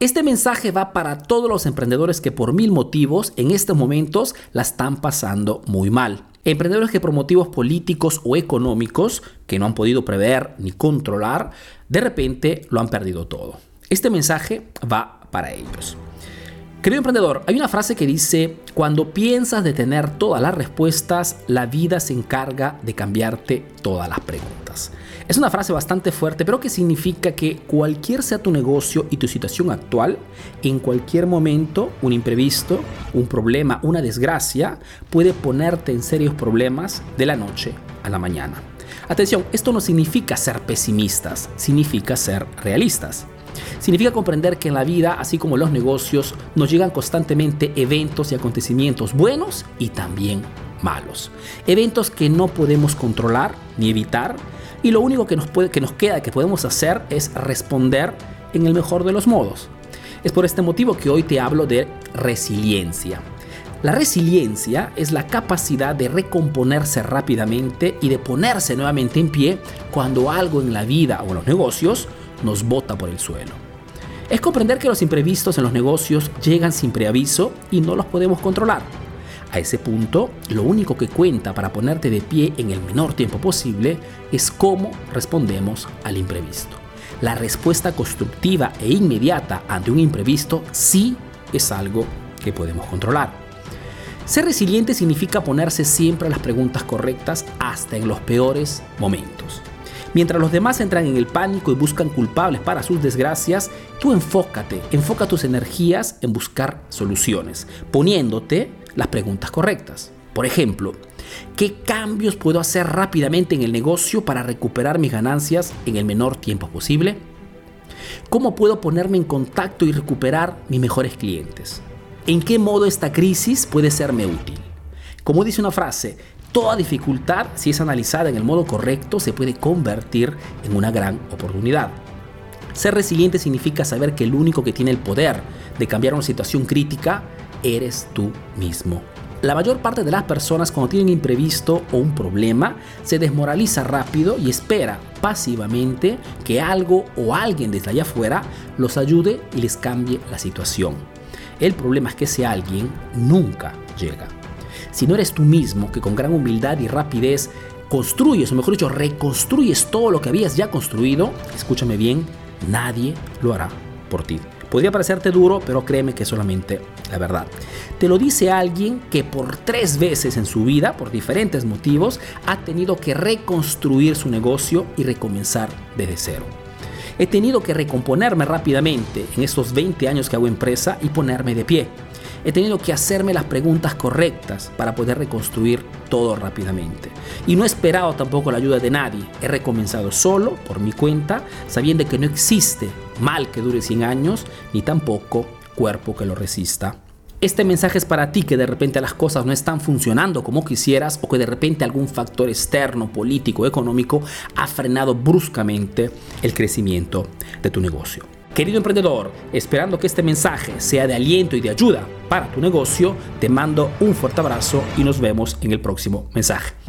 Este mensaje va para todos los emprendedores que por mil motivos en estos momentos la están pasando muy mal. Emprendedores que por motivos políticos o económicos que no han podido prever ni controlar, de repente lo han perdido todo. Este mensaje va para ellos. Querido emprendedor, hay una frase que dice, cuando piensas de tener todas las respuestas, la vida se encarga de cambiarte todas las preguntas. Es una frase bastante fuerte, pero que significa que cualquier sea tu negocio y tu situación actual, en cualquier momento un imprevisto, un problema, una desgracia puede ponerte en serios problemas de la noche a la mañana. Atención, esto no significa ser pesimistas, significa ser realistas. Significa comprender que en la vida, así como en los negocios, nos llegan constantemente eventos y acontecimientos buenos y también malos. Eventos que no podemos controlar ni evitar y lo único que nos, puede, que nos queda que podemos hacer es responder en el mejor de los modos. Es por este motivo que hoy te hablo de resiliencia. La resiliencia es la capacidad de recomponerse rápidamente y de ponerse nuevamente en pie cuando algo en la vida o en los negocios nos bota por el suelo. Es comprender que los imprevistos en los negocios llegan sin preaviso y no los podemos controlar. A ese punto, lo único que cuenta para ponerte de pie en el menor tiempo posible es cómo respondemos al imprevisto. La respuesta constructiva e inmediata ante un imprevisto sí es algo que podemos controlar. Ser resiliente significa ponerse siempre las preguntas correctas hasta en los peores momentos. Mientras los demás entran en el pánico y buscan culpables para sus desgracias, tú enfócate, enfoca tus energías en buscar soluciones, poniéndote las preguntas correctas. Por ejemplo, ¿qué cambios puedo hacer rápidamente en el negocio para recuperar mis ganancias en el menor tiempo posible? ¿Cómo puedo ponerme en contacto y recuperar mis mejores clientes? ¿En qué modo esta crisis puede serme útil? Como dice una frase, Toda dificultad, si es analizada en el modo correcto, se puede convertir en una gran oportunidad. Ser resiliente significa saber que el único que tiene el poder de cambiar una situación crítica eres tú mismo. La mayor parte de las personas cuando tienen imprevisto o un problema se desmoraliza rápido y espera pasivamente que algo o alguien desde allá afuera los ayude y les cambie la situación. El problema es que ese alguien nunca llega. Si no eres tú mismo que con gran humildad y rapidez construyes, o mejor dicho, reconstruyes todo lo que habías ya construido, escúchame bien, nadie lo hará por ti. Podría parecerte duro, pero créeme que es solamente la verdad. Te lo dice alguien que por tres veces en su vida, por diferentes motivos, ha tenido que reconstruir su negocio y recomenzar desde cero. He tenido que recomponerme rápidamente en estos 20 años que hago empresa y ponerme de pie. He tenido que hacerme las preguntas correctas para poder reconstruir todo rápidamente. Y no he esperado tampoco la ayuda de nadie. He recomenzado solo, por mi cuenta, sabiendo que no existe mal que dure 100 años, ni tampoco cuerpo que lo resista este mensaje es para ti que de repente las cosas no están funcionando como quisieras o que de repente algún factor externo, político, económico ha frenado bruscamente el crecimiento de tu negocio. Querido emprendedor, esperando que este mensaje sea de aliento y de ayuda para tu negocio, te mando un fuerte abrazo y nos vemos en el próximo mensaje.